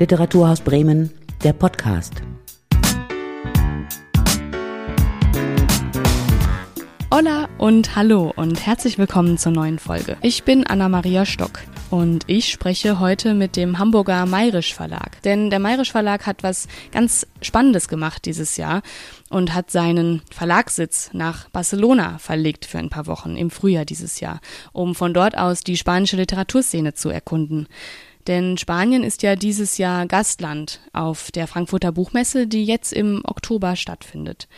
Literaturhaus Bremen, der Podcast. Hola und hallo und herzlich willkommen zur neuen Folge. Ich bin Anna-Maria Stock und ich spreche heute mit dem Hamburger Mayrisch Verlag. Denn der Mayrisch Verlag hat was ganz Spannendes gemacht dieses Jahr und hat seinen Verlagssitz nach Barcelona verlegt für ein paar Wochen im Frühjahr dieses Jahr, um von dort aus die spanische Literaturszene zu erkunden. Denn Spanien ist ja dieses Jahr Gastland auf der Frankfurter Buchmesse, die jetzt im Oktober stattfindet.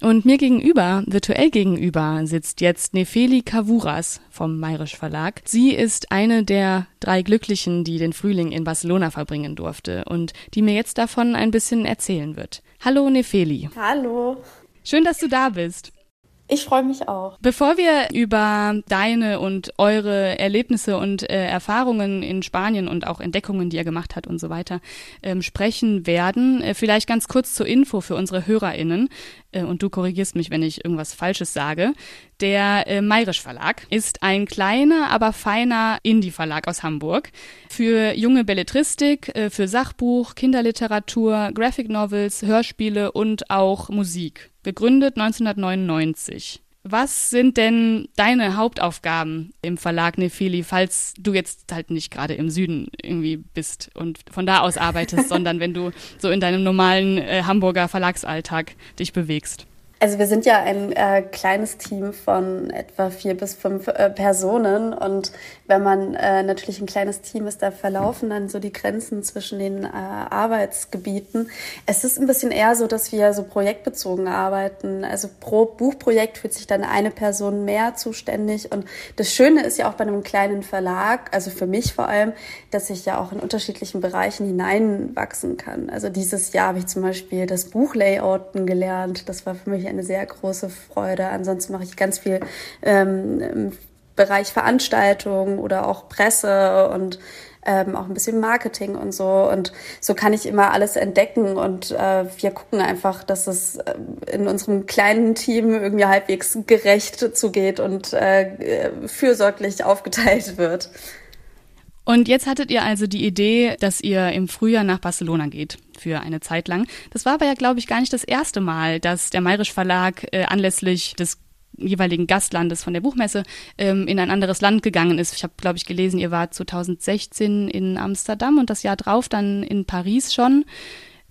Und mir gegenüber, virtuell gegenüber, sitzt jetzt Nefeli Kavuras vom Mayrisch Verlag. Sie ist eine der drei Glücklichen, die den Frühling in Barcelona verbringen durfte und die mir jetzt davon ein bisschen erzählen wird. Hallo Nefeli. Hallo. Schön, dass du da bist. Ich freue mich auch. Bevor wir über deine und eure Erlebnisse und äh, Erfahrungen in Spanien und auch Entdeckungen, die ihr gemacht habt und so weiter, ähm, sprechen werden, äh, vielleicht ganz kurz zur Info für unsere HörerInnen, und du korrigierst mich, wenn ich irgendwas Falsches sage. Der äh, Mayrisch Verlag ist ein kleiner, aber feiner Indie-Verlag aus Hamburg für junge Belletristik, äh, für Sachbuch, Kinderliteratur, Graphic Novels, Hörspiele und auch Musik gegründet 1999. Was sind denn deine Hauptaufgaben im Verlag Nefili, falls du jetzt halt nicht gerade im Süden irgendwie bist und von da aus arbeitest, sondern wenn du so in deinem normalen äh, Hamburger Verlagsalltag dich bewegst? Also wir sind ja ein äh, kleines Team von etwa vier bis fünf äh, Personen und wenn man äh, natürlich ein kleines Team ist, da verlaufen dann so die Grenzen zwischen den äh, Arbeitsgebieten. Es ist ein bisschen eher so, dass wir so projektbezogen arbeiten. Also pro Buchprojekt fühlt sich dann eine Person mehr zuständig und das Schöne ist ja auch bei einem kleinen Verlag, also für mich vor allem, dass ich ja auch in unterschiedlichen Bereichen hineinwachsen kann. Also dieses Jahr habe ich zum Beispiel das Buchlayouten gelernt. Das war für mich eine sehr große Freude. Ansonsten mache ich ganz viel ähm, im Bereich Veranstaltungen oder auch Presse und ähm, auch ein bisschen Marketing und so. Und so kann ich immer alles entdecken und äh, wir gucken einfach, dass es äh, in unserem kleinen Team irgendwie halbwegs gerecht zugeht und äh, fürsorglich aufgeteilt wird. Und jetzt hattet ihr also die Idee, dass ihr im Frühjahr nach Barcelona geht für eine Zeit lang. Das war aber ja, glaube ich, gar nicht das erste Mal, dass der Mayrisch Verlag äh, anlässlich des jeweiligen Gastlandes von der Buchmesse ähm, in ein anderes Land gegangen ist. Ich habe, glaube ich, gelesen, ihr wart 2016 in Amsterdam und das Jahr drauf dann in Paris schon.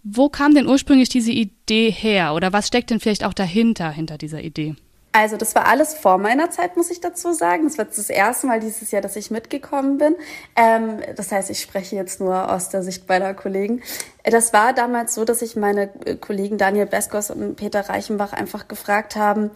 Wo kam denn ursprünglich diese Idee her oder was steckt denn vielleicht auch dahinter, hinter dieser Idee? Also das war alles vor meiner Zeit, muss ich dazu sagen. Das war das erste Mal dieses Jahr, dass ich mitgekommen bin. Ähm, das heißt, ich spreche jetzt nur aus der Sicht meiner Kollegen. Das war damals so, dass ich meine Kollegen Daniel Beskos und Peter Reichenbach einfach gefragt haben,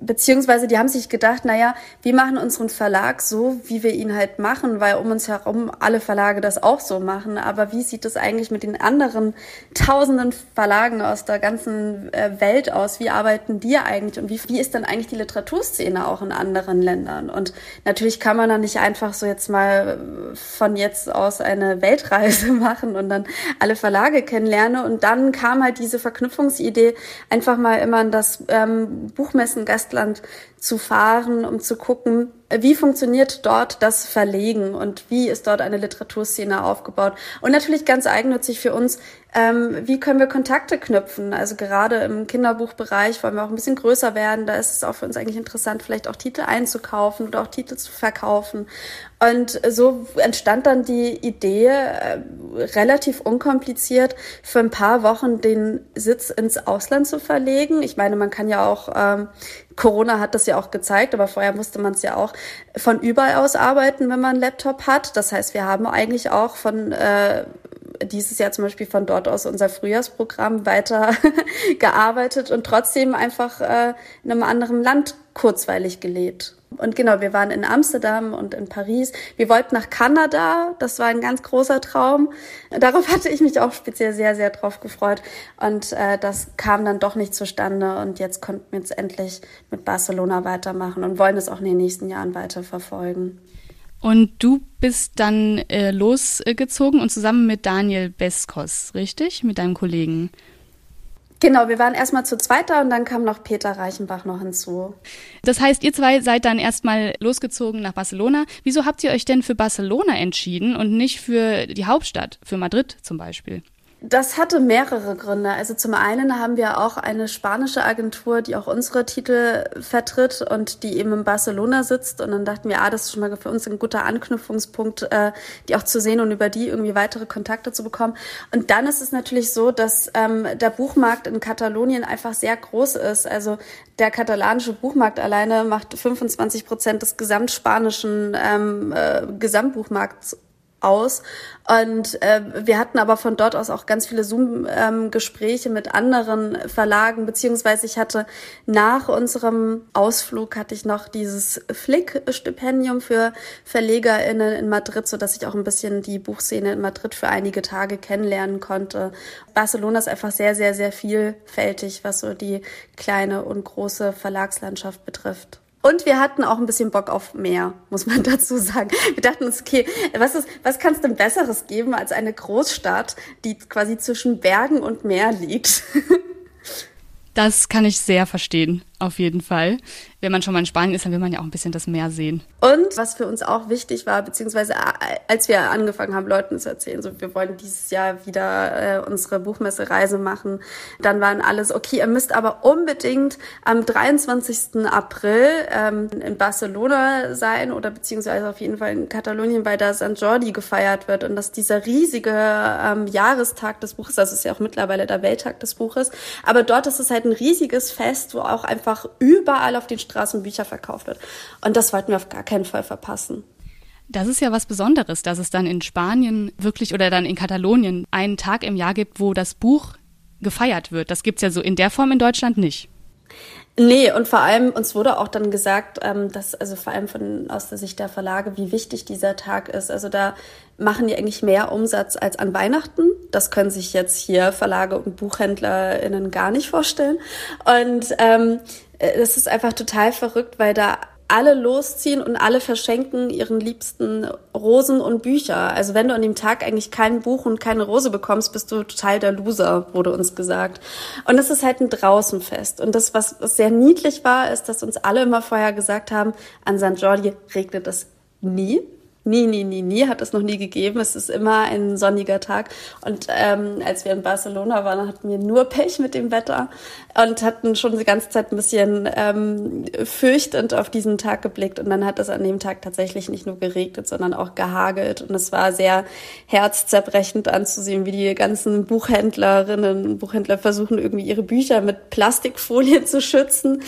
beziehungsweise die haben sich gedacht, naja, wir machen unseren Verlag so, wie wir ihn halt machen, weil um uns herum alle Verlage das auch so machen. Aber wie sieht es eigentlich mit den anderen tausenden Verlagen aus der ganzen äh, Welt aus? Wie arbeiten die eigentlich und wie, wie ist dann eigentlich die Literaturszene auch in anderen Ländern? Und natürlich kann man da nicht einfach so jetzt mal von jetzt aus eine Weltreise machen und dann alle Verlage kennenlernen. Und dann kam halt diese Verknüpfungsidee, einfach mal immer in das ähm, Buch Buchmessen Gastland zu fahren, um zu gucken, wie funktioniert dort das Verlegen und wie ist dort eine Literaturszene aufgebaut. Und natürlich ganz eigennützig für uns, ähm, wie können wir Kontakte knüpfen. Also gerade im Kinderbuchbereich wollen wir auch ein bisschen größer werden. Da ist es auch für uns eigentlich interessant, vielleicht auch Titel einzukaufen oder auch Titel zu verkaufen. Und so entstand dann die Idee, äh, relativ unkompliziert, für ein paar Wochen den Sitz ins Ausland zu verlegen. Ich meine, man kann ja auch ähm, Corona hat das ja auch gezeigt, aber vorher musste man es ja auch von überall aus arbeiten, wenn man einen Laptop hat. Das heißt, wir haben eigentlich auch von äh, dieses Jahr zum Beispiel von dort aus unser Frühjahrsprogramm weiter gearbeitet und trotzdem einfach äh, in einem anderen Land kurzweilig gelebt. Und genau, wir waren in Amsterdam und in Paris. Wir wollten nach Kanada. Das war ein ganz großer Traum. Darauf hatte ich mich auch speziell sehr, sehr drauf gefreut. Und äh, das kam dann doch nicht zustande. Und jetzt konnten wir jetzt endlich mit Barcelona weitermachen und wollen es auch in den nächsten Jahren weiter verfolgen. Und du bist dann äh, losgezogen und zusammen mit Daniel Beskos, richtig? Mit deinem Kollegen. Genau, wir waren erstmal zu zweiter und dann kam noch Peter Reichenbach noch hinzu. Das heißt, ihr zwei seid dann erstmal losgezogen nach Barcelona. Wieso habt ihr euch denn für Barcelona entschieden und nicht für die Hauptstadt, für Madrid zum Beispiel? Das hatte mehrere Gründe. Also zum einen haben wir auch eine spanische Agentur, die auch unsere Titel vertritt und die eben in Barcelona sitzt. Und dann dachten wir, ah, das ist schon mal für uns ein guter Anknüpfungspunkt, äh, die auch zu sehen und über die irgendwie weitere Kontakte zu bekommen. Und dann ist es natürlich so, dass ähm, der Buchmarkt in Katalonien einfach sehr groß ist. Also der katalanische Buchmarkt alleine macht 25 Prozent des gesamtspanischen ähm, äh, Gesamtbuchmarkts aus. Und äh, wir hatten aber von dort aus auch ganz viele Zoom-Gespräche ähm, mit anderen Verlagen, beziehungsweise ich hatte nach unserem Ausflug hatte ich noch dieses Flick-Stipendium für VerlegerInnen in Madrid, so dass ich auch ein bisschen die Buchszene in Madrid für einige Tage kennenlernen konnte. Barcelona ist einfach sehr, sehr, sehr vielfältig, was so die kleine und große Verlagslandschaft betrifft. Und wir hatten auch ein bisschen Bock auf mehr, muss man dazu sagen. Wir dachten uns, okay, was ist, was kann es denn Besseres geben als eine Großstadt, die quasi zwischen Bergen und Meer liegt? Das kann ich sehr verstehen, auf jeden Fall wenn man schon mal in Spanien ist, dann will man ja auch ein bisschen das Meer sehen. Und was für uns auch wichtig war, beziehungsweise als wir angefangen haben, Leuten zu erzählen, so wir wollen dieses Jahr wieder äh, unsere Buchmessereise machen, dann waren alles, okay, ihr müsst aber unbedingt am 23. April ähm, in Barcelona sein oder beziehungsweise auf jeden Fall in Katalonien, weil da St. Jordi gefeiert wird und dass dieser riesige ähm, Jahrestag des Buches, das ist ja auch mittlerweile der Welttag des Buches, aber dort ist es halt ein riesiges Fest, wo auch einfach überall auf den Straßen Bücher verkauft wird. Und das wollten wir auf gar keinen Fall verpassen. Das ist ja was Besonderes, dass es dann in Spanien wirklich oder dann in Katalonien einen Tag im Jahr gibt, wo das Buch gefeiert wird. Das gibt es ja so in der Form in Deutschland nicht. Nee, und vor allem, uns wurde auch dann gesagt, ähm, dass, also vor allem von, aus der Sicht der Verlage, wie wichtig dieser Tag ist. Also da machen die eigentlich mehr Umsatz als an Weihnachten. Das können sich jetzt hier Verlage und BuchhändlerInnen gar nicht vorstellen. Und ähm, äh, das ist einfach total verrückt, weil da alle losziehen und alle verschenken ihren liebsten Rosen und Bücher. Also wenn du an dem Tag eigentlich kein Buch und keine Rose bekommst, bist du total der Loser, wurde uns gesagt. Und das ist halt ein Draußenfest. Und das, was, was sehr niedlich war, ist, dass uns alle immer vorher gesagt haben, an St. Jordi regnet es nie. Nie, nie, nie, nie hat es noch nie gegeben. Es ist immer ein sonniger Tag. Und ähm, als wir in Barcelona waren, hatten wir nur Pech mit dem Wetter und hatten schon die ganze Zeit ein bisschen ähm, fürchtend auf diesen Tag geblickt. Und dann hat es an dem Tag tatsächlich nicht nur geregnet, sondern auch gehagelt. Und es war sehr herzzerbrechend anzusehen, wie die ganzen Buchhändlerinnen und Buchhändler versuchen, irgendwie ihre Bücher mit Plastikfolie zu schützen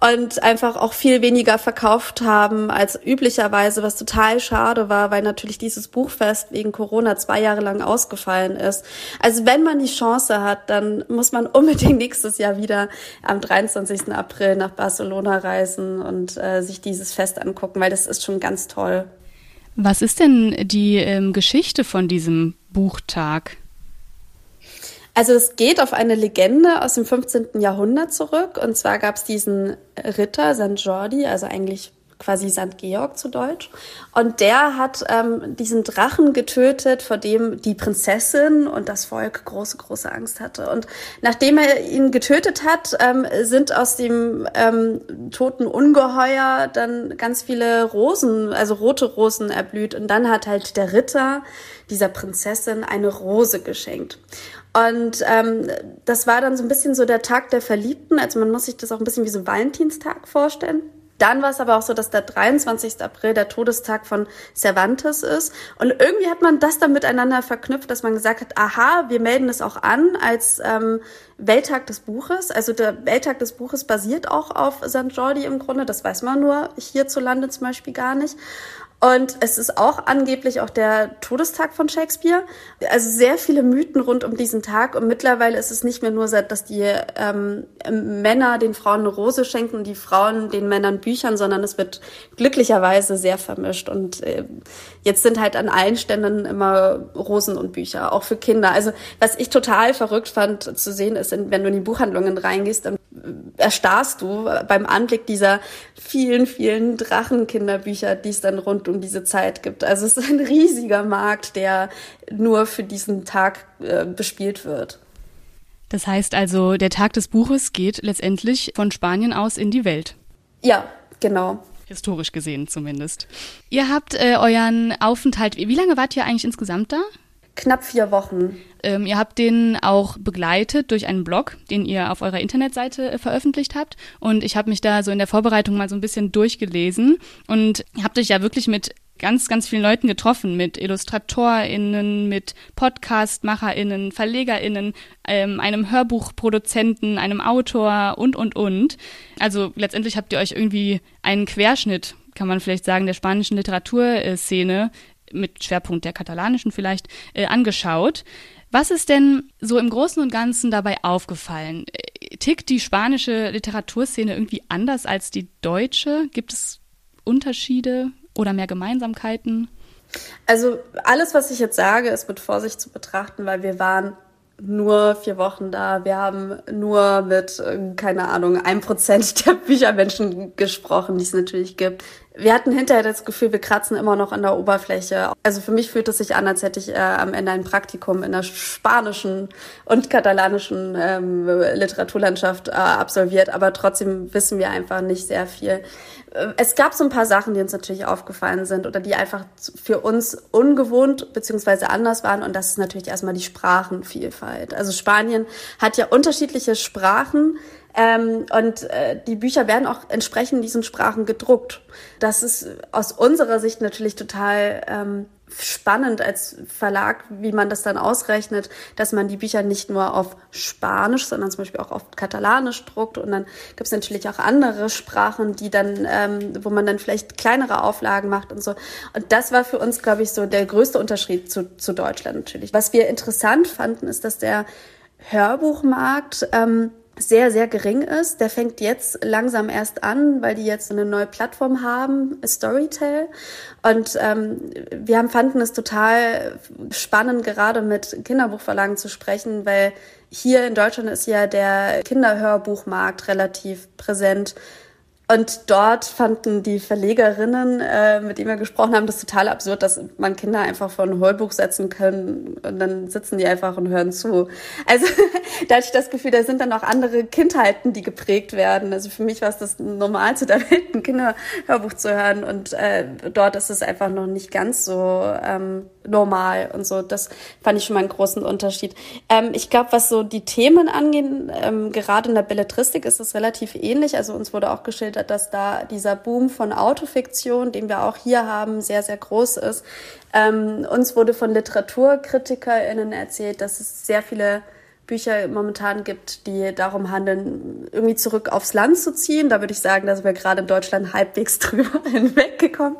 und einfach auch viel weniger verkauft haben als üblicherweise, was total schade war, weil natürlich dieses Buchfest wegen Corona zwei Jahre lang ausgefallen ist. Also wenn man die Chance hat, dann muss man unbedingt nächstes Jahr wieder am 23. April nach Barcelona reisen und äh, sich dieses Fest angucken, weil das ist schon ganz toll. Was ist denn die ähm, Geschichte von diesem Buchtag? Also es geht auf eine Legende aus dem 15. Jahrhundert zurück. Und zwar gab es diesen Ritter St. Jordi, also eigentlich quasi St. Georg zu Deutsch. Und der hat ähm, diesen Drachen getötet, vor dem die Prinzessin und das Volk große, große Angst hatte. Und nachdem er ihn getötet hat, ähm, sind aus dem ähm, toten Ungeheuer dann ganz viele Rosen, also rote Rosen erblüht. Und dann hat halt der Ritter dieser Prinzessin eine Rose geschenkt. Und ähm, das war dann so ein bisschen so der Tag der Verliebten. Also man muss sich das auch ein bisschen wie so Valentinstag vorstellen. Dann war es aber auch so, dass der 23. April der Todestag von Cervantes ist. Und irgendwie hat man das dann miteinander verknüpft, dass man gesagt hat, aha, wir melden es auch an als ähm, Welttag des Buches. Also der Welttag des Buches basiert auch auf St. Jordi im Grunde. Das weiß man nur hierzulande zum Beispiel gar nicht. Und es ist auch angeblich auch der Todestag von Shakespeare. Also sehr viele Mythen rund um diesen Tag. Und mittlerweile ist es nicht mehr nur, dass die ähm, Männer den Frauen eine Rose schenken und die Frauen den Männern Büchern, sondern es wird glücklicherweise sehr vermischt. Und äh, jetzt sind halt an allen Ständen immer Rosen und Bücher, auch für Kinder. Also was ich total verrückt fand zu sehen ist, wenn du in die Buchhandlungen reingehst, erstarrst du beim Anblick dieser vielen, vielen Drachenkinderbücher, die es dann rund um diese Zeit gibt. Also es ist ein riesiger Markt, der nur für diesen Tag äh, bespielt wird. Das heißt also, der Tag des Buches geht letztendlich von Spanien aus in die Welt. Ja, genau. Historisch gesehen zumindest. Ihr habt äh, euren Aufenthalt, wie lange wart ihr eigentlich insgesamt da? Knapp vier Wochen. Ähm, ihr habt den auch begleitet durch einen Blog, den ihr auf eurer Internetseite äh, veröffentlicht habt. Und ich habe mich da so in der Vorbereitung mal so ein bisschen durchgelesen und habt euch ja wirklich mit ganz, ganz vielen Leuten getroffen, mit IllustratorInnen, mit PodcastmacherInnen, VerlegerInnen, ähm, einem Hörbuchproduzenten, einem Autor und, und, und. Also letztendlich habt ihr euch irgendwie einen Querschnitt, kann man vielleicht sagen, der spanischen Literaturszene mit Schwerpunkt der katalanischen vielleicht, äh, angeschaut. Was ist denn so im Großen und Ganzen dabei aufgefallen? Äh, tickt die spanische Literaturszene irgendwie anders als die deutsche? Gibt es Unterschiede oder mehr Gemeinsamkeiten? Also alles, was ich jetzt sage, ist mit Vorsicht zu betrachten, weil wir waren nur vier Wochen da. Wir haben nur mit, äh, keine Ahnung, ein Prozent der Büchermenschen gesprochen, die es natürlich gibt. Wir hatten hinterher das Gefühl, wir kratzen immer noch an der Oberfläche. Also für mich fühlt es sich an, als hätte ich äh, am Ende ein Praktikum in der spanischen und katalanischen ähm, Literaturlandschaft äh, absolviert, aber trotzdem wissen wir einfach nicht sehr viel. Äh, es gab so ein paar Sachen, die uns natürlich aufgefallen sind oder die einfach für uns ungewohnt beziehungsweise anders waren und das ist natürlich erstmal die Sprachenvielfalt. Also Spanien hat ja unterschiedliche Sprachen, ähm, und äh, die Bücher werden auch entsprechend in diesen Sprachen gedruckt. Das ist aus unserer Sicht natürlich total ähm, spannend als Verlag, wie man das dann ausrechnet, dass man die Bücher nicht nur auf Spanisch, sondern zum Beispiel auch auf Katalanisch druckt. Und dann gibt es natürlich auch andere Sprachen, die dann, ähm, wo man dann vielleicht kleinere Auflagen macht und so. Und das war für uns, glaube ich, so der größte Unterschied zu, zu Deutschland natürlich. Was wir interessant fanden, ist, dass der Hörbuchmarkt ähm, sehr, sehr gering ist. Der fängt jetzt langsam erst an, weil die jetzt eine neue Plattform haben, Storytel. Und ähm, wir haben, fanden es total spannend, gerade mit Kinderbuchverlagen zu sprechen, weil hier in Deutschland ist ja der Kinderhörbuchmarkt relativ präsent. Und dort fanden die Verlegerinnen, äh, mit denen wir gesprochen haben, das total absurd, dass man Kinder einfach vor ein Hörbuch setzen können und dann sitzen die einfach und hören zu. Also da hatte ich das Gefühl, da sind dann auch andere Kindheiten, die geprägt werden. Also für mich war es das Normalste der Welt, ein Kinderhörbuch zu hören und äh, dort ist es einfach noch nicht ganz so ähm, normal und so. Das fand ich schon mal einen großen Unterschied. Ähm, ich glaube, was so die Themen angehen, ähm, gerade in der Belletristik ist es relativ ähnlich. Also uns wurde auch geschildert, dass da dieser Boom von Autofiktion, den wir auch hier haben, sehr, sehr groß ist. Ähm, uns wurde von LiteraturkritikerInnen erzählt, dass es sehr viele Bücher momentan gibt, die darum handeln, irgendwie zurück aufs Land zu ziehen. Da würde ich sagen, da sind wir gerade in Deutschland halbwegs drüber hinweggekommen.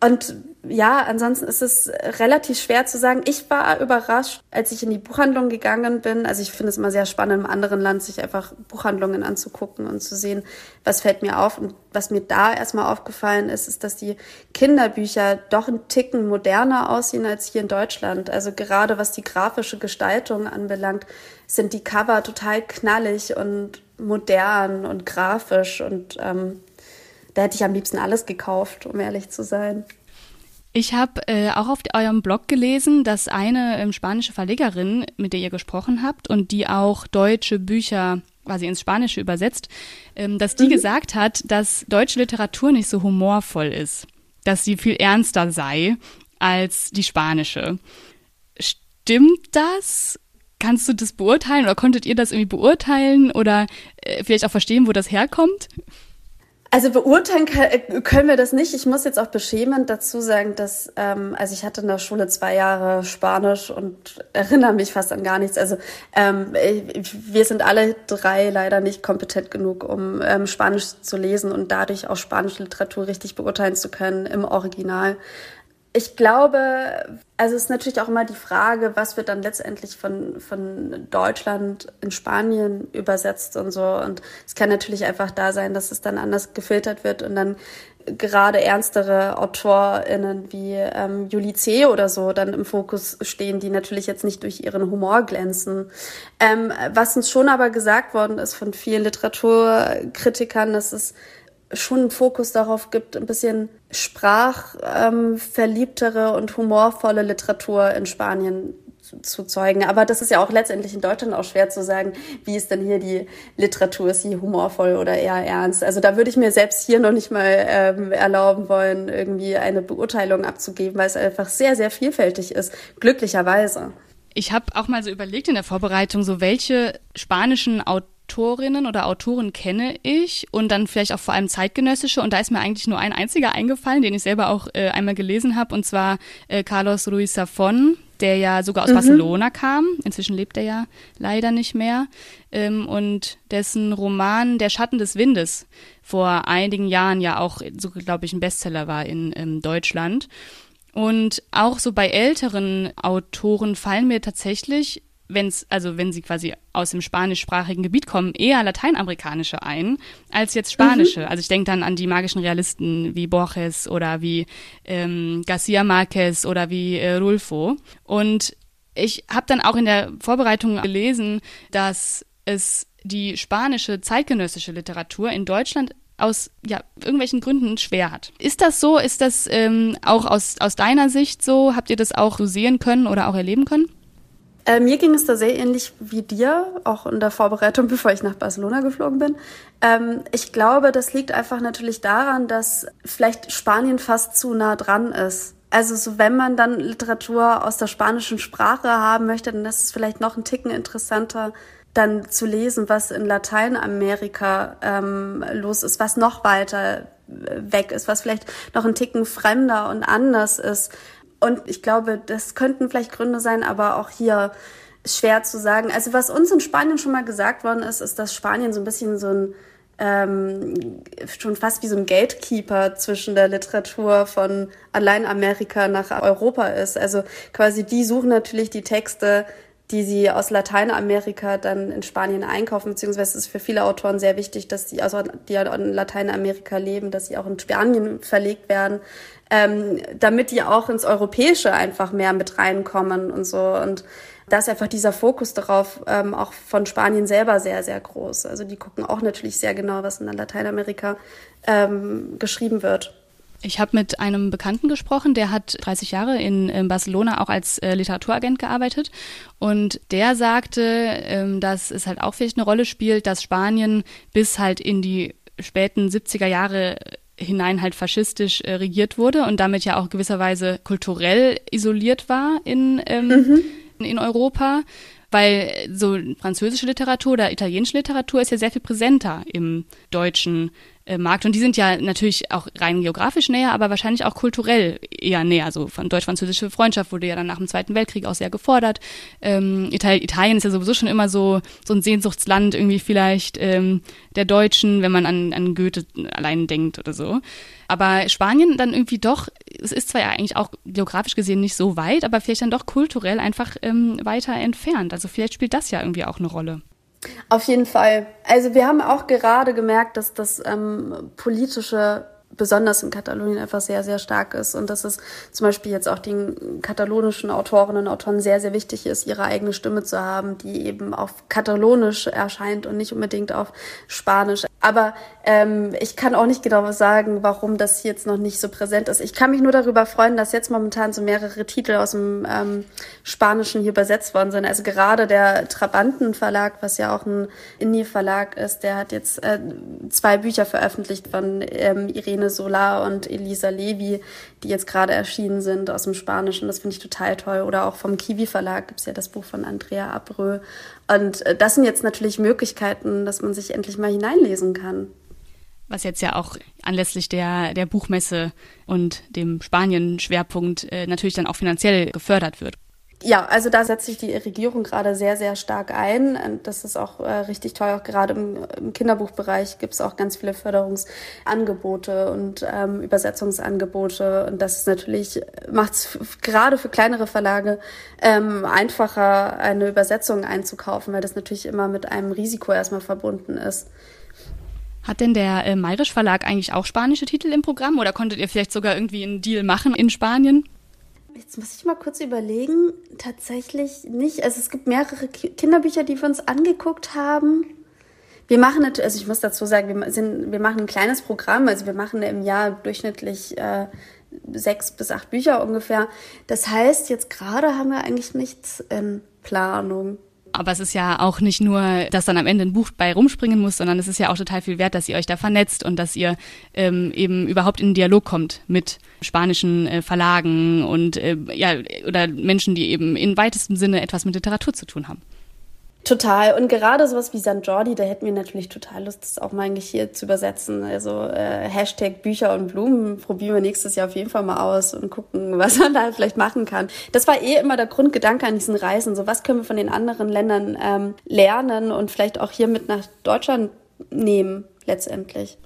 Und ja, ansonsten ist es relativ schwer zu sagen. Ich war überrascht, als ich in die Buchhandlung gegangen bin. Also ich finde es immer sehr spannend, im anderen Land sich einfach Buchhandlungen anzugucken und zu sehen, was fällt mir auf. Und was mir da erstmal aufgefallen ist, ist, dass die Kinderbücher doch ein Ticken moderner aussehen als hier in Deutschland. Also gerade was die grafische Gestaltung anbelangt, sind die Cover total knallig und modern und grafisch und ähm, da hätte ich am liebsten alles gekauft, um ehrlich zu sein. Ich habe äh, auch auf eurem Blog gelesen, dass eine ähm, spanische Verlegerin, mit der ihr gesprochen habt und die auch deutsche Bücher quasi ins Spanische übersetzt, ähm, dass die mhm. gesagt hat, dass deutsche Literatur nicht so humorvoll ist, dass sie viel ernster sei als die spanische. Stimmt das? Kannst du das beurteilen oder konntet ihr das irgendwie beurteilen oder äh, vielleicht auch verstehen, wo das herkommt? Also beurteilen können wir das nicht. Ich muss jetzt auch beschämend dazu sagen, dass, ähm, also ich hatte in der Schule zwei Jahre Spanisch und erinnere mich fast an gar nichts. Also ähm, wir sind alle drei leider nicht kompetent genug, um ähm, Spanisch zu lesen und dadurch auch spanische Literatur richtig beurteilen zu können im Original. Ich glaube, also es ist natürlich auch immer die Frage, was wird dann letztendlich von, von Deutschland in Spanien übersetzt und so. Und es kann natürlich einfach da sein, dass es dann anders gefiltert wird und dann gerade ernstere AutorInnen wie ähm, Julie C. oder so dann im Fokus stehen, die natürlich jetzt nicht durch ihren Humor glänzen. Ähm, was uns schon aber gesagt worden ist von vielen Literaturkritikern, dass es schon einen Fokus darauf gibt, ein bisschen sprachverliebtere ähm, und humorvolle Literatur in Spanien zu zeugen. Aber das ist ja auch letztendlich in Deutschland auch schwer zu sagen, wie ist denn hier die Literatur? Ist sie humorvoll oder eher ernst? Also da würde ich mir selbst hier noch nicht mal ähm, erlauben wollen, irgendwie eine Beurteilung abzugeben, weil es einfach sehr, sehr vielfältig ist, glücklicherweise. Ich habe auch mal so überlegt in der Vorbereitung, so welche spanischen Autorinnen oder Autoren kenne ich und dann vielleicht auch vor allem zeitgenössische und da ist mir eigentlich nur ein einziger eingefallen, den ich selber auch äh, einmal gelesen habe und zwar äh, Carlos Ruiz Zafón, der ja sogar aus mhm. Barcelona kam. Inzwischen lebt er ja leider nicht mehr. Ähm, und dessen Roman Der Schatten des Windes vor einigen Jahren ja auch, so glaube ich, ein Bestseller war in ähm, Deutschland. Und auch so bei älteren Autoren fallen mir tatsächlich wenn's, also wenn sie quasi aus dem spanischsprachigen Gebiet kommen, eher lateinamerikanische ein als jetzt spanische. Mhm. Also ich denke dann an die magischen Realisten wie Borges oder wie ähm, Garcia Marquez oder wie äh, Rulfo. Und ich habe dann auch in der Vorbereitung gelesen, dass es die spanische zeitgenössische Literatur in Deutschland aus ja, irgendwelchen Gründen schwer hat. Ist das so? Ist das ähm, auch aus, aus deiner Sicht so? Habt ihr das auch so sehen können oder auch erleben können? Äh, mir ging es da sehr ähnlich wie dir, auch in der Vorbereitung, bevor ich nach Barcelona geflogen bin. Ähm, ich glaube, das liegt einfach natürlich daran, dass vielleicht Spanien fast zu nah dran ist. Also so wenn man dann Literatur aus der spanischen Sprache haben möchte, dann ist es vielleicht noch ein Ticken interessanter, dann zu lesen, was in Lateinamerika ähm, los ist, was noch weiter weg ist, was vielleicht noch ein Ticken fremder und anders ist. Und ich glaube, das könnten vielleicht Gründe sein, aber auch hier schwer zu sagen. Also was uns in Spanien schon mal gesagt worden ist, ist, dass Spanien so ein bisschen so ein ähm, schon fast wie so ein Gatekeeper zwischen der Literatur von allein Amerika nach Europa ist. Also quasi die suchen natürlich die Texte, die sie aus Lateinamerika dann in Spanien einkaufen, beziehungsweise es ist für viele Autoren sehr wichtig, dass die, also die in Lateinamerika leben, dass sie auch in Spanien verlegt werden ähm, damit die auch ins Europäische einfach mehr mit reinkommen und so. Und da ist einfach dieser Fokus darauf ähm, auch von Spanien selber sehr, sehr groß. Also die gucken auch natürlich sehr genau, was in Lateinamerika ähm, geschrieben wird. Ich habe mit einem Bekannten gesprochen, der hat 30 Jahre in, in Barcelona auch als äh, Literaturagent gearbeitet und der sagte, ähm, dass es halt auch vielleicht eine Rolle spielt, dass Spanien bis halt in die späten 70er Jahre hinein halt faschistisch äh, regiert wurde und damit ja auch gewisserweise kulturell isoliert war in, ähm, mhm. in Europa, weil so französische Literatur oder italienische Literatur ist ja sehr viel präsenter im deutschen äh, Markt. Und die sind ja natürlich auch rein geografisch näher, aber wahrscheinlich auch kulturell eher näher. So von deutsch-französische Freundschaft wurde ja dann nach dem Zweiten Weltkrieg auch sehr gefordert. Ähm, Italien, Italien ist ja sowieso schon immer so, so ein Sehnsuchtsland irgendwie vielleicht ähm, der Deutschen, wenn man an, an Goethe allein denkt oder so. Aber Spanien dann irgendwie doch, es ist zwar ja eigentlich auch geografisch gesehen nicht so weit, aber vielleicht dann doch kulturell einfach ähm, weiter entfernt. Also vielleicht spielt das ja irgendwie auch eine Rolle. Auf jeden Fall. Also wir haben auch gerade gemerkt, dass das ähm, politische besonders in Katalonien einfach sehr, sehr stark ist und dass es zum Beispiel jetzt auch den katalonischen Autorinnen und Autoren sehr, sehr wichtig ist, ihre eigene Stimme zu haben, die eben auf Katalonisch erscheint und nicht unbedingt auf Spanisch. Aber ähm, ich kann auch nicht genau sagen, warum das jetzt noch nicht so präsent ist. Ich kann mich nur darüber freuen, dass jetzt momentan so mehrere Titel aus dem ähm, Spanischen hier übersetzt worden sind. Also gerade der Trabanten Verlag, was ja auch ein Indie-Verlag ist, der hat jetzt äh, zwei Bücher veröffentlicht von ähm, Irene Solar und Elisa Levi, die jetzt gerade erschienen sind aus dem Spanischen. Das finde ich total toll. Oder auch vom Kiwi Verlag gibt's ja das Buch von Andrea Abreu. Und äh, das sind jetzt natürlich Möglichkeiten, dass man sich endlich mal hineinlesen kann. Was jetzt ja auch anlässlich der, der Buchmesse und dem Spanien-Schwerpunkt äh, natürlich dann auch finanziell gefördert wird. Ja, also da setzt sich die Regierung gerade sehr, sehr stark ein. Das ist auch äh, richtig toll. Auch gerade im, im Kinderbuchbereich gibt es auch ganz viele Förderungsangebote und ähm, Übersetzungsangebote. Und das ist natürlich, macht es gerade für kleinere Verlage ähm, einfacher, eine Übersetzung einzukaufen, weil das natürlich immer mit einem Risiko erstmal verbunden ist. Hat denn der äh, Mayrisch Verlag eigentlich auch spanische Titel im Programm oder konntet ihr vielleicht sogar irgendwie einen Deal machen in Spanien? Jetzt muss ich mal kurz überlegen. Tatsächlich nicht. Also es gibt mehrere Kinderbücher, die wir uns angeguckt haben. Wir machen also ich muss dazu sagen, wir sind, wir machen ein kleines Programm, also wir machen im Jahr durchschnittlich äh, sechs bis acht Bücher ungefähr. Das heißt, jetzt gerade haben wir eigentlich nichts in Planung. Aber es ist ja auch nicht nur, dass dann am Ende ein Buch bei rumspringen muss, sondern es ist ja auch total viel wert, dass ihr euch da vernetzt und dass ihr ähm, eben überhaupt in den Dialog kommt mit spanischen äh, Verlagen und äh, ja oder Menschen, die eben in weitestem Sinne etwas mit Literatur zu tun haben. Total. Und gerade sowas wie St. Jordi, da hätten wir natürlich total Lust, das auch mal eigentlich hier zu übersetzen. Also äh, Hashtag Bücher und Blumen probieren wir nächstes Jahr auf jeden Fall mal aus und gucken, was man da vielleicht machen kann. Das war eh immer der Grundgedanke an diesen Reisen. So, was können wir von den anderen Ländern ähm, lernen und vielleicht auch hier mit nach Deutschland nehmen, letztendlich.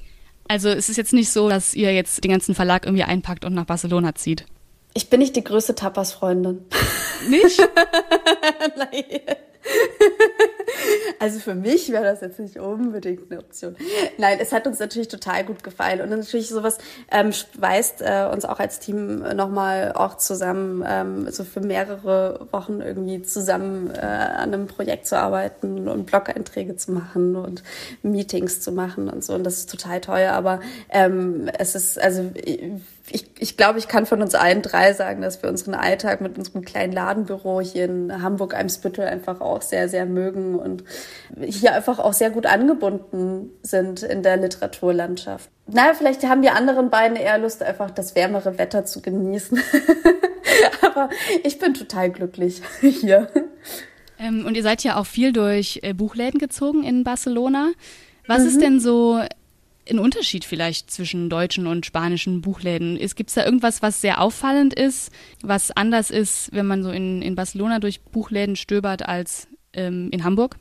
Also es ist jetzt nicht so, dass ihr jetzt den ganzen Verlag irgendwie einpackt und nach Barcelona zieht. Ich bin nicht die größte Tapas-Freundin. Nicht? Nein. Also für mich wäre das jetzt nicht unbedingt eine Option. Nein, es hat uns natürlich total gut gefallen und natürlich sowas ähm, schweißt äh, uns auch als Team nochmal auch zusammen, ähm, so für mehrere Wochen irgendwie zusammen äh, an einem Projekt zu arbeiten und Blog-Einträge zu machen und Meetings zu machen und so. Und das ist total teuer, aber ähm, es ist also ich, ich glaube, ich kann von uns allen drei sagen, dass wir unseren Alltag mit unserem kleinen Ladenbüro hier in Hamburg-Eimsbüttel einfach auch sehr, sehr mögen und hier einfach auch sehr gut angebunden sind in der Literaturlandschaft. Naja, vielleicht haben die anderen beiden eher Lust, einfach das wärmere Wetter zu genießen. Aber ich bin total glücklich hier. Ähm, und ihr seid ja auch viel durch äh, Buchläden gezogen in Barcelona. Was mhm. ist denn so ein Unterschied vielleicht zwischen deutschen und spanischen Buchläden? Gibt es da irgendwas, was sehr auffallend ist, was anders ist, wenn man so in, in Barcelona durch Buchläden stöbert als ähm, in Hamburg?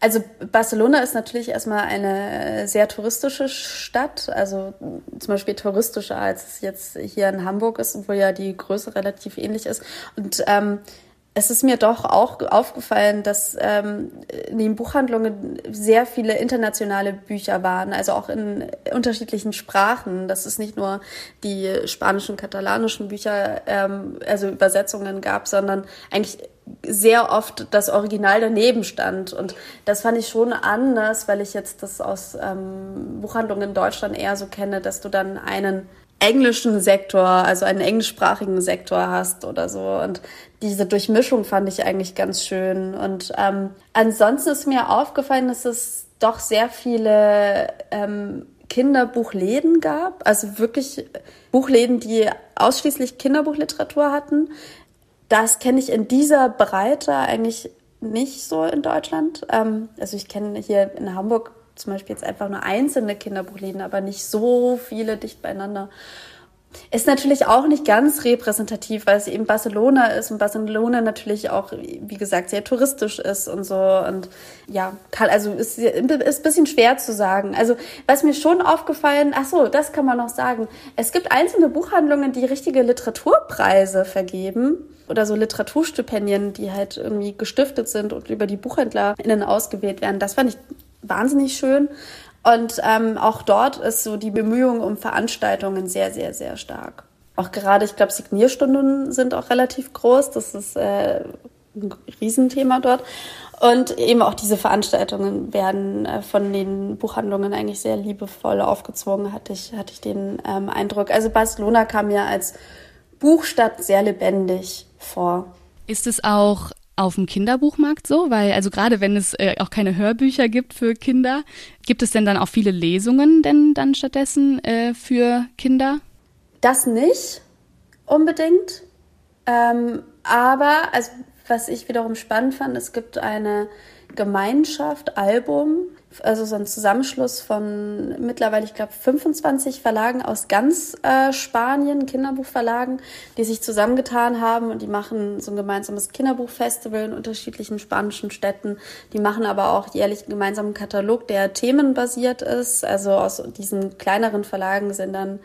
Also Barcelona ist natürlich erstmal eine sehr touristische Stadt, also zum Beispiel touristischer als es jetzt hier in Hamburg ist, wo ja die Größe relativ ähnlich ist. Und ähm, es ist mir doch auch aufgefallen, dass ähm, den Buchhandlungen sehr viele internationale Bücher waren, also auch in unterschiedlichen Sprachen. Dass es nicht nur die spanischen, katalanischen Bücher, ähm, also Übersetzungen gab, sondern eigentlich sehr oft das Original daneben stand. Und das fand ich schon anders, weil ich jetzt das aus ähm, Buchhandlungen in Deutschland eher so kenne, dass du dann einen englischen Sektor, also einen englischsprachigen Sektor hast oder so. Und diese Durchmischung fand ich eigentlich ganz schön. Und ähm, ansonsten ist mir aufgefallen, dass es doch sehr viele ähm, Kinderbuchläden gab, also wirklich Buchläden, die ausschließlich Kinderbuchliteratur hatten. Das kenne ich in dieser Breite eigentlich nicht so in Deutschland. Ähm, also ich kenne hier in Hamburg zum Beispiel jetzt einfach nur einzelne Kinderbuchläden, aber nicht so viele dicht beieinander. Ist natürlich auch nicht ganz repräsentativ, weil es eben Barcelona ist und Barcelona natürlich auch, wie gesagt, sehr touristisch ist und so. Und ja, kann, also ist, ist ein bisschen schwer zu sagen. Also, was mir schon aufgefallen, ach so, das kann man noch sagen. Es gibt einzelne Buchhandlungen, die richtige Literaturpreise vergeben oder so Literaturstipendien, die halt irgendwie gestiftet sind und über die BuchhändlerInnen ausgewählt werden. Das fand ich wahnsinnig schön. Und ähm, auch dort ist so die Bemühung um Veranstaltungen sehr, sehr, sehr stark. Auch gerade, ich glaube, Signierstunden sind auch relativ groß. Das ist äh, ein Riesenthema dort. Und eben auch diese Veranstaltungen werden äh, von den Buchhandlungen eigentlich sehr liebevoll aufgezwungen, hatte ich, hatte ich den ähm, Eindruck. Also Barcelona kam mir als Buchstadt sehr lebendig vor. Ist es auch auf dem Kinderbuchmarkt so? Weil, also gerade wenn es äh, auch keine Hörbücher gibt für Kinder, gibt es denn dann auch viele Lesungen denn dann stattdessen äh, für Kinder? Das nicht unbedingt. Ähm, aber, also was ich wiederum spannend fand, es gibt eine Gemeinschaft, Album, also so ein Zusammenschluss von mittlerweile, ich glaube, 25 Verlagen aus ganz äh, Spanien, Kinderbuchverlagen, die sich zusammengetan haben und die machen so ein gemeinsames Kinderbuchfestival in unterschiedlichen spanischen Städten. Die machen aber auch jährlich einen gemeinsamen Katalog, der themenbasiert ist. Also aus diesen kleineren Verlagen sind dann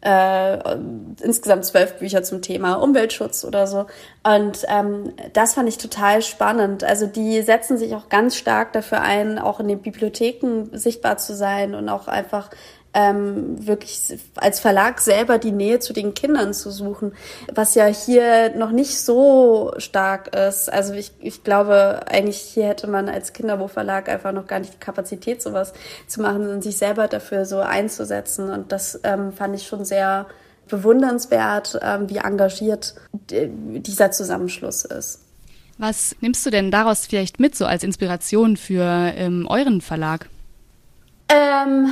äh, insgesamt zwölf Bücher zum Thema Umweltschutz oder so. Und ähm, das fand ich total spannend. Also die setzen sich auch ganz stark dafür ein, auch in den Bibliotheken sichtbar zu sein und auch einfach ähm, wirklich als Verlag selber die Nähe zu den Kindern zu suchen, was ja hier noch nicht so stark ist. Also ich, ich glaube, eigentlich hier hätte man als Kinderbuchverlag einfach noch gar nicht die Kapazität, sowas zu machen und sich selber dafür so einzusetzen. Und das ähm, fand ich schon sehr bewundernswert, ähm, wie engagiert dieser Zusammenschluss ist. Was nimmst du denn daraus vielleicht mit, so als Inspiration für ähm, euren Verlag? Ähm,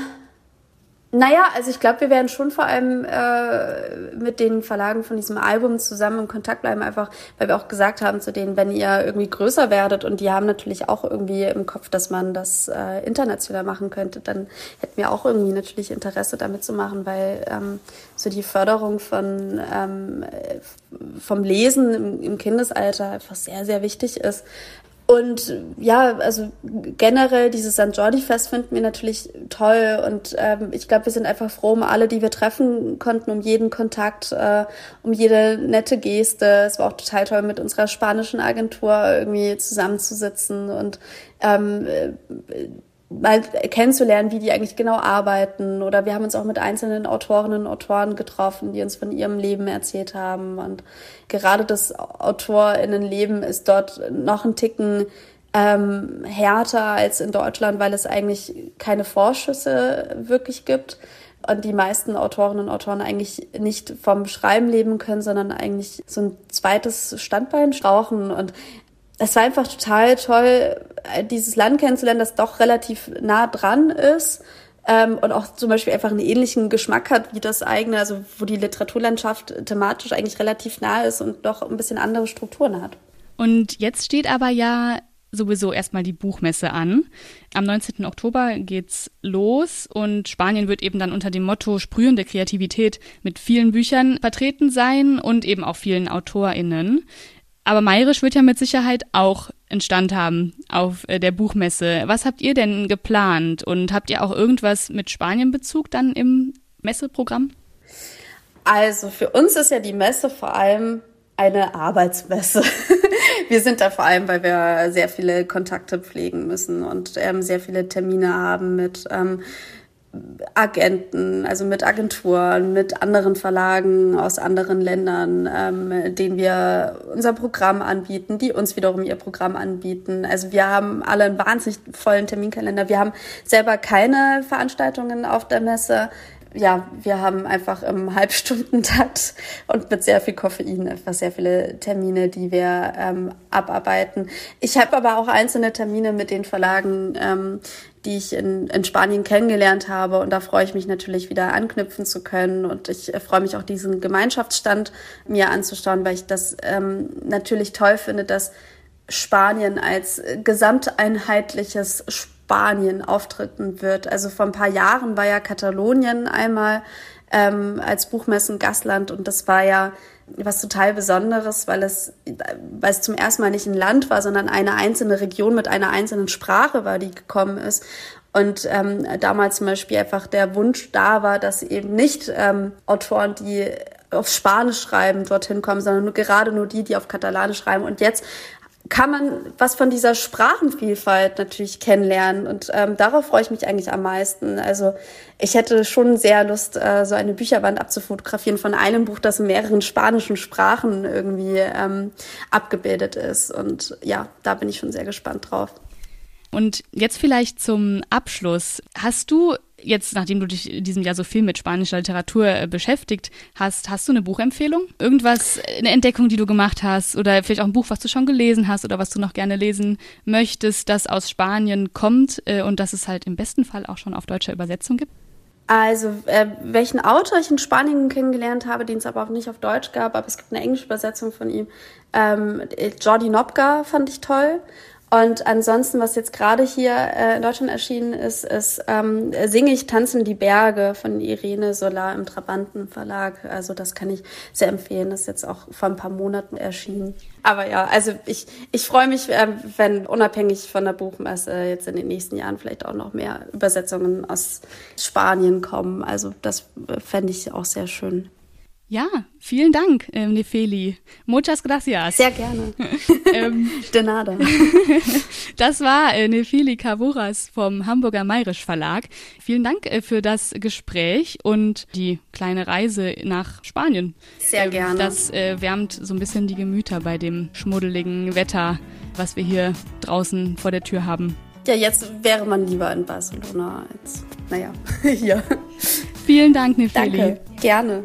naja, also ich glaube, wir werden schon vor allem äh, mit den Verlagen von diesem Album zusammen in Kontakt bleiben, einfach weil wir auch gesagt haben zu denen, wenn ihr irgendwie größer werdet und die haben natürlich auch irgendwie im Kopf, dass man das äh, international machen könnte, dann hätten wir auch irgendwie natürlich Interesse damit zu machen, weil ähm, so die Förderung von ähm, vom Lesen im, im Kindesalter einfach sehr, sehr wichtig ist. Und ja, also generell dieses St. Jordi-Fest finden wir natürlich toll. Und ähm, ich glaube, wir sind einfach froh um alle, die wir treffen konnten, um jeden Kontakt, äh, um jede nette Geste. Es war auch total toll, mit unserer spanischen Agentur irgendwie zusammenzusitzen und ähm, mal kennenzulernen, wie die eigentlich genau arbeiten. Oder wir haben uns auch mit einzelnen Autorinnen und Autoren getroffen, die uns von ihrem Leben erzählt haben. Und gerade das Autorinnenleben ist dort noch ein Ticken ähm, härter als in Deutschland, weil es eigentlich keine Vorschüsse wirklich gibt und die meisten Autorinnen und Autoren eigentlich nicht vom Schreiben leben können, sondern eigentlich so ein zweites Standbein brauchen. Und es war einfach total toll, äh, dieses Land kennenzulernen, das doch relativ nah dran ist ähm, und auch zum Beispiel einfach einen ähnlichen Geschmack hat wie das eigene, also wo die Literaturlandschaft thematisch eigentlich relativ nah ist und doch ein bisschen andere Strukturen hat. Und jetzt steht aber ja sowieso erstmal die Buchmesse an. Am 19. Oktober geht's los und Spanien wird eben dann unter dem Motto sprühende Kreativität mit vielen Büchern vertreten sein und eben auch vielen AutorInnen. Aber Mayrisch wird ja mit Sicherheit auch Entstand haben auf äh, der Buchmesse. Was habt ihr denn geplant und habt ihr auch irgendwas mit Spanien-Bezug dann im Messeprogramm? Also für uns ist ja die Messe vor allem eine Arbeitsmesse. wir sind da vor allem, weil wir sehr viele Kontakte pflegen müssen und ähm, sehr viele Termine haben mit ähm, Agenten, also mit Agenturen, mit anderen Verlagen aus anderen Ländern, ähm, denen wir unser Programm anbieten, die uns wiederum ihr Programm anbieten. Also wir haben alle einen wahnsinnig vollen Terminkalender. Wir haben selber keine Veranstaltungen auf der Messe ja, wir haben einfach im Halbstundentakt und mit sehr viel Koffein einfach sehr viele Termine, die wir ähm, abarbeiten. Ich habe aber auch einzelne Termine mit den Verlagen, ähm, die ich in, in Spanien kennengelernt habe. Und da freue ich mich natürlich wieder anknüpfen zu können. Und ich freue mich auch diesen Gemeinschaftsstand mir anzuschauen, weil ich das ähm, natürlich toll finde, dass Spanien als gesamteinheitliches Spanien auftreten wird. Also vor ein paar Jahren war ja Katalonien einmal ähm, als Buchmessen Gastland und das war ja was total Besonderes, weil es, weil es zum ersten Mal nicht ein Land war, sondern eine einzelne Region mit einer einzelnen Sprache war, die gekommen ist. Und ähm, damals zum Beispiel einfach der Wunsch da war, dass eben nicht ähm, Autoren, die auf Spanisch schreiben, dorthin kommen, sondern nur, gerade nur die, die auf Katalanisch schreiben. Und jetzt kann man was von dieser Sprachenvielfalt natürlich kennenlernen. Und ähm, darauf freue ich mich eigentlich am meisten. Also ich hätte schon sehr Lust, äh, so eine Bücherwand abzufotografieren von einem Buch, das in mehreren spanischen Sprachen irgendwie ähm, abgebildet ist. Und ja, da bin ich schon sehr gespannt drauf. Und jetzt vielleicht zum Abschluss. Hast du jetzt, nachdem du dich in diesem Jahr so viel mit spanischer Literatur äh, beschäftigt hast, hast du eine Buchempfehlung? Irgendwas, eine Entdeckung, die du gemacht hast oder vielleicht auch ein Buch, was du schon gelesen hast oder was du noch gerne lesen möchtest, das aus Spanien kommt äh, und das es halt im besten Fall auch schon auf deutscher Übersetzung gibt? Also, äh, welchen Autor ich in Spanien kennengelernt habe, den es aber auch nicht auf Deutsch gab, aber es gibt eine englische Übersetzung von ihm. Ähm, Jordi Nopka fand ich toll. Und ansonsten, was jetzt gerade hier äh, in Deutschland erschienen ist, ist ähm, Singe ich tanzen die Berge von Irene Solar im Trabanten Verlag. Also das kann ich sehr empfehlen. Das ist jetzt auch vor ein paar Monaten erschienen. Aber ja, also ich, ich freue mich, äh, wenn unabhängig von der Buchmesse jetzt in den nächsten Jahren vielleicht auch noch mehr Übersetzungen aus Spanien kommen. Also das fände ich auch sehr schön. Ja, vielen Dank, ähm, Nefeli. Muchas gracias. Sehr gerne. ähm, De nada. das war äh, Nefeli Kavuras vom Hamburger Mayrisch Verlag. Vielen Dank äh, für das Gespräch und die kleine Reise nach Spanien. Sehr ähm, gerne. Das äh, wärmt so ein bisschen die Gemüter bei dem schmuddeligen Wetter, was wir hier draußen vor der Tür haben. Ja, jetzt wäre man lieber in Barcelona als, naja, hier. Vielen Dank, Nefeli. Danke, gerne.